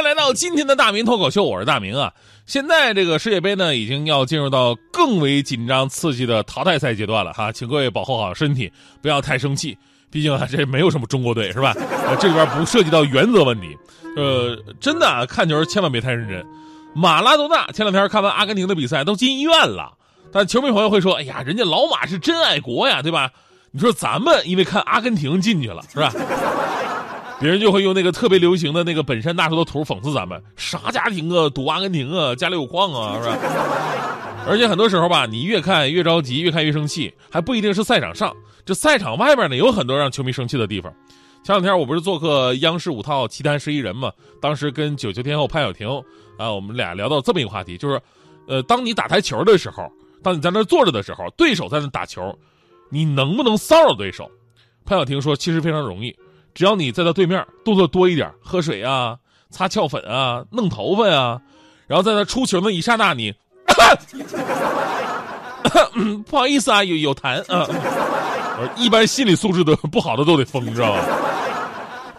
迎来到今天的大明脱口秀，我是大明啊。现在这个世界杯呢，已经要进入到更为紧张刺激的淘汰赛阶段了哈，请各位保护好身体，不要太生气。毕竟啊，这没有什么中国队是吧？呃，这里边不涉及到原则问题。呃，真的，看球千万别太认真。马拉多纳前两天看完阿根廷的比赛都进医院了，但球迷朋友会说：“哎呀，人家老马是真爱国呀，对吧？”你说咱们因为看阿根廷进去了是吧？别人就会用那个特别流行的那个本山大叔的图讽刺咱们：啥家庭啊，赌阿根廷啊，家里有矿啊，是吧？而且很多时候吧，你越看越着急，越看越生气，还不一定是赛场上，这赛场外边呢，有很多让球迷生气的地方。前两天我不是做客央视五套《奇谈十一人》嘛，当时跟九球天后潘晓婷啊，我们俩聊到这么一个话题，就是，呃，当你打台球的时候，当你在那坐着的时候，对手在那打球，你能不能骚扰对手？潘晓婷说，其实非常容易。只要你在他对面动作多一点，喝水啊、擦翘粉啊、弄头发呀，然后在他出球的一刹那，你，不好意思啊，有有痰啊。我一般心理素质的不好的都得疯，知道吧？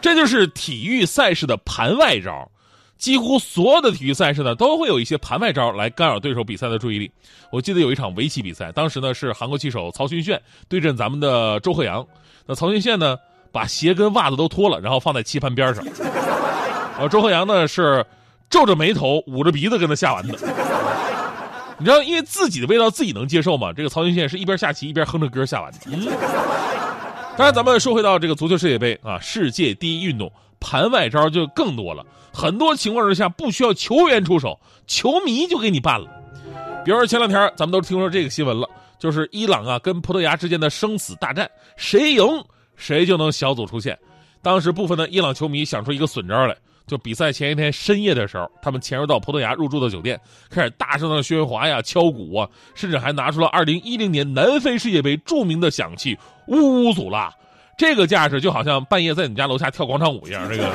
这就是体育赛事的盘外招。几乎所有的体育赛事呢，都会有一些盘外招来干扰对手比赛的注意力。我记得有一场围棋比赛，当时呢是韩国棋手曹勋炫对阵咱们的周鹤阳。那曹勋炫呢？把鞋跟袜子都脱了，然后放在棋盘边上。然后周鹤阳呢是皱着眉头、捂着鼻子跟他下完的。你知道，因为自己的味道自己能接受吗？这个曹云宪是一边下棋一边哼着歌下完的。嗯。当然，咱们说回到这个足球世界杯啊，世界第一运动，盘外招就更多了。很多情况之下不需要球员出手，球迷就给你办了。比如说前两天咱们都听说这个新闻了，就是伊朗啊跟葡萄牙之间的生死大战，谁赢？谁就能小组出线。当时部分的伊朗球迷想出一个损招来，就比赛前一天深夜的时候，他们潜入到葡萄牙入住的酒店，开始大声的喧哗呀、敲鼓啊，甚至还拿出了2010年南非世界杯著名的响器呜呜祖拉。这个架势就好像半夜在你家楼下跳广场舞一样。这个，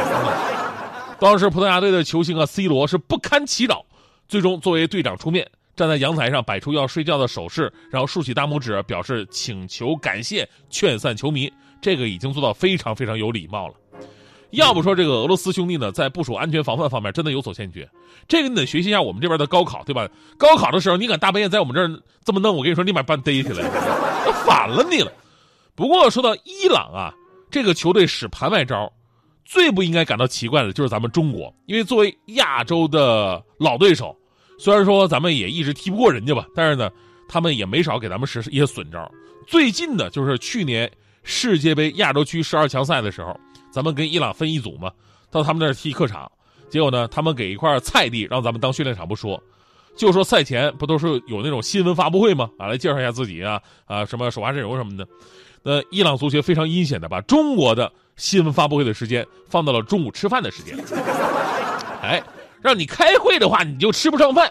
当时葡萄牙队的球星啊，C 罗是不堪其扰，最终作为队长出面。站在阳台上摆出要睡觉的手势，然后竖起大拇指表示请求、感谢、劝散球迷。这个已经做到非常非常有礼貌了。要不说这个俄罗斯兄弟呢，在部署安全防范方面真的有所欠缺。这个你得学习一下我们这边的高考，对吧？高考的时候你敢大半夜在我们这儿这么弄，我跟你说立马把你逮起来，反了你了。不过说到伊朗啊，这个球队使盘外招，最不应该感到奇怪的就是咱们中国，因为作为亚洲的老对手。虽然说咱们也一直踢不过人家吧，但是呢，他们也没少给咱们使一些损招。最近的就是去年世界杯亚洲区十二强赛的时候，咱们跟伊朗分一组嘛，到他们那儿踢客场，结果呢，他们给一块菜地让咱们当训练场不说，就说赛前不都是有那种新闻发布会吗？啊，来介绍一下自己啊啊，什么首发阵容什么的。那伊朗足协非常阴险的把中国的新闻发布会的时间放到了中午吃饭的时间，哎。让你开会的话，你就吃不上饭。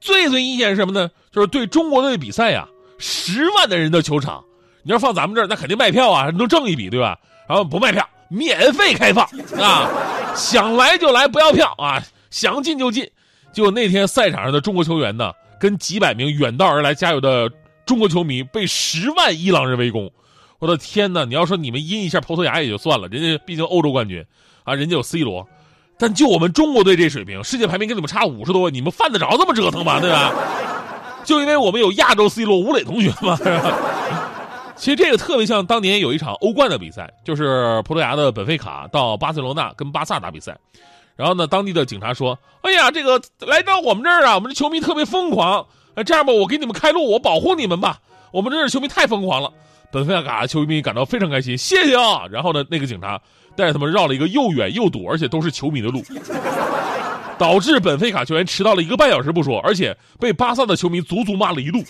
最最阴险是什么呢？就是对中国队比赛呀，十万的人的球场，你要放咱们这儿，那肯定卖票啊，能挣一笔，对吧？然后不卖票，免费开放啊，想来就来，不要票啊，想进就进。结果那天赛场上的中国球员呢，跟几百名远道而来加油的中国球迷被十万伊朗人围攻。我的天哪！你要说你们阴一下葡萄牙也就算了，人家毕竟欧洲冠军啊，人家有 C 罗。但就我们中国队这水平，世界排名跟你们差五十多位，你们犯得着这么折腾吗？对吧？就因为我们有亚洲 C 罗吴磊同学嘛。其实这个特别像当年有一场欧冠的比赛，就是葡萄牙的本菲卡到巴塞罗那跟巴萨打比赛，然后呢，当地的警察说：“哎呀，这个来到我们这儿啊，我们这球迷特别疯狂，这样吧，我给你们开路，我保护你们吧。我们这儿球迷太疯狂了。”本菲卡球迷感到非常开心，谢谢啊。然后呢，那个警察。带着他们绕了一个又远又堵，而且都是球迷的路，导致本菲卡球员迟到了一个半小时不说，而且被巴萨的球迷足足骂了一路。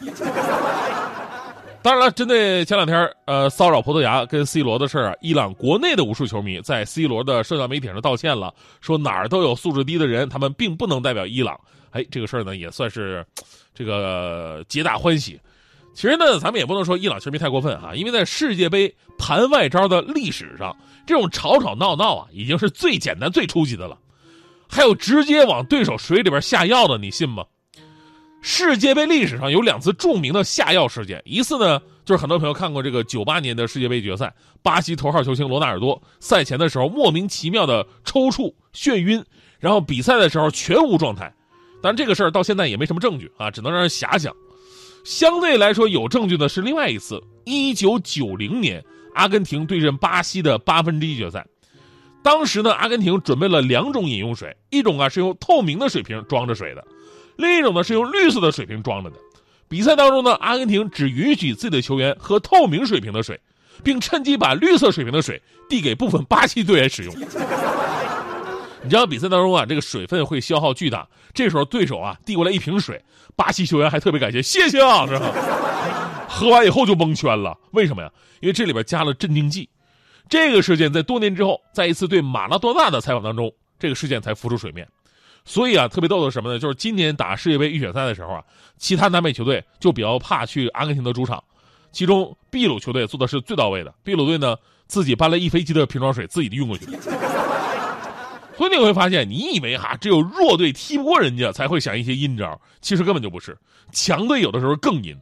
当然了，针对前两天呃骚扰葡萄牙跟 C 罗的事儿啊，伊朗国内的无数球迷在 C 罗的社交媒体上道歉了，说哪儿都有素质低的人，他们并不能代表伊朗。哎，这个事儿呢也算是这个皆大欢喜。其实呢，咱们也不能说伊朗球迷太过分哈，因为在世界杯盘外招的历史上，这种吵吵闹闹啊，已经是最简单、最初级的了。还有直接往对手水里边下药的，你信吗？世界杯历史上有两次著名的下药事件，一次呢就是很多朋友看过这个九八年的世界杯决赛，巴西头号球星罗纳尔多赛前的时候莫名其妙的抽搐、眩晕，然后比赛的时候全无状态。但这个事儿到现在也没什么证据啊，只能让人遐想。相对来说有证据的是另外一次，一九九零年阿根廷对阵巴西的八分之一决赛，当时呢阿根廷准备了两种饮用水，一种啊是用透明的水瓶装着水的。另一种呢是用绿色的水瓶装着的。比赛当中呢，阿根廷只允许自己的球员喝透明水瓶的水，并趁机把绿色水瓶的水递给部分巴西队员使用。你知道比赛当中啊，这个水分会消耗巨大。这时候对手啊递过来一瓶水，巴西球员还特别感谢，谢谢啊，是吧？喝完以后就蒙圈了。为什么呀？因为这里边加了镇定剂。这个事件在多年之后，在一次对马拉多纳的采访当中，这个事件才浮出水面。所以啊，特别逗的是什么呢？就是今年打世界杯预选赛的时候啊，其他南美球队就比较怕去阿根廷的主场，其中秘鲁球队做的是最到位的。秘鲁队呢，自己搬了一飞机的瓶装水，自己运过去。所以你会发现，你以为哈只有弱队踢不过人家才会想一些阴招，其实根本就不是。强队有的时候更阴。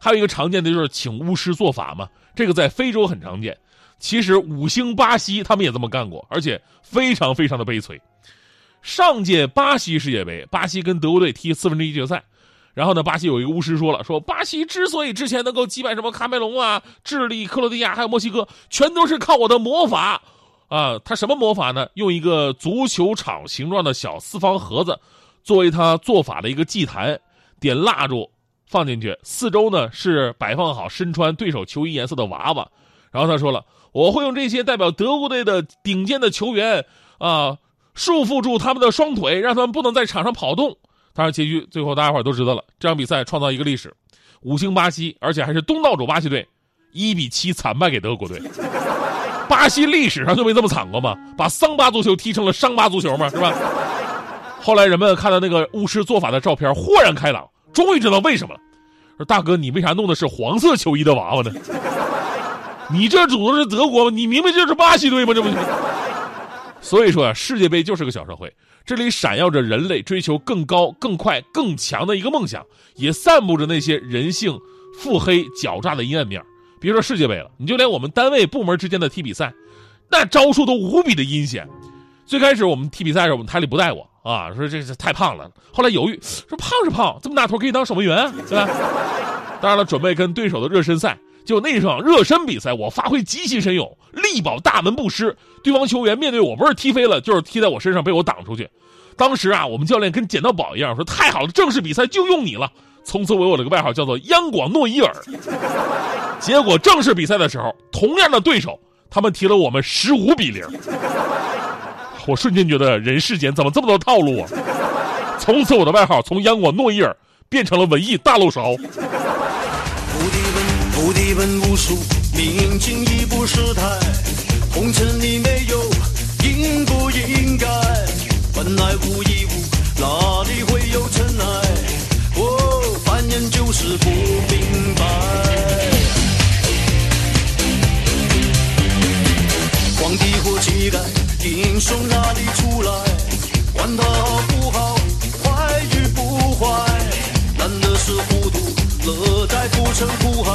还有一个常见的就是请巫师做法嘛，这个在非洲很常见。其实五星巴西他们也这么干过，而且非常非常的悲催。上届巴西世界杯，巴西跟德国队踢四分之一决赛，然后呢，巴西有一个巫师说了，说巴西之所以之前能够击败什么喀麦隆啊、智利、克罗地亚还有墨西哥，全都是靠我的魔法，啊，他什么魔法呢？用一个足球场形状的小四方盒子，作为他做法的一个祭坛，点蜡烛放进去，四周呢是摆放好身穿对手球衣颜色的娃娃，然后他说了，我会用这些代表德国队的顶尖的球员啊。束缚住他们的双腿，让他们不能在场上跑动。当然，结局最后大家伙都知道了。这场比赛创造一个历史，五星巴西，而且还是东道主巴西队，一比七惨败给德国队。巴西历史上就没这么惨过吗？把桑巴足球踢成了伤疤足球嘛，是吧？后来人们看到那个巫师做法的照片，豁然开朗，终于知道为什么了。说大哥，你为啥弄的是黄色球衣的娃娃呢？你这组的是德国，你明明就是巴西队吗？这不。所以说啊，世界杯就是个小社会，这里闪耀着人类追求更高、更快、更强的一个梦想，也散布着那些人性腹黑、狡诈的阴暗面。别说世界杯了，你就连我们单位部门之间的踢比赛，那招数都无比的阴险。最开始我们踢比赛的时，候，我们台里不带我啊，说这是太胖了。后来犹豫，说胖是胖，这么大头可以当守门员，对吧？当然了，准备跟对手的热身赛。就那场热身比赛，我发挥极其神勇，力保大门不失。对方球员面对我，不是踢飞了，就是踢在我身上，被我挡出去。当时啊，我们教练跟捡到宝一样，说太好了，正式比赛就用你了。从此我有了个外号，叫做央广诺伊尔。结果正式比赛的时候，同样的对手，他们踢了我们十五比零。我瞬间觉得人世间怎么这么多套路啊！从此我的外号从央广诺伊尔变成了文艺大漏勺。问无数，明镜已不识态，红尘里没有应不应该，本来无一物，哪里会有尘埃？哦，凡人就是不明白。皇帝或乞丐，英雄哪里出来？管他好不好，坏与不坏，难的是糊涂。乐在浮沉苦海，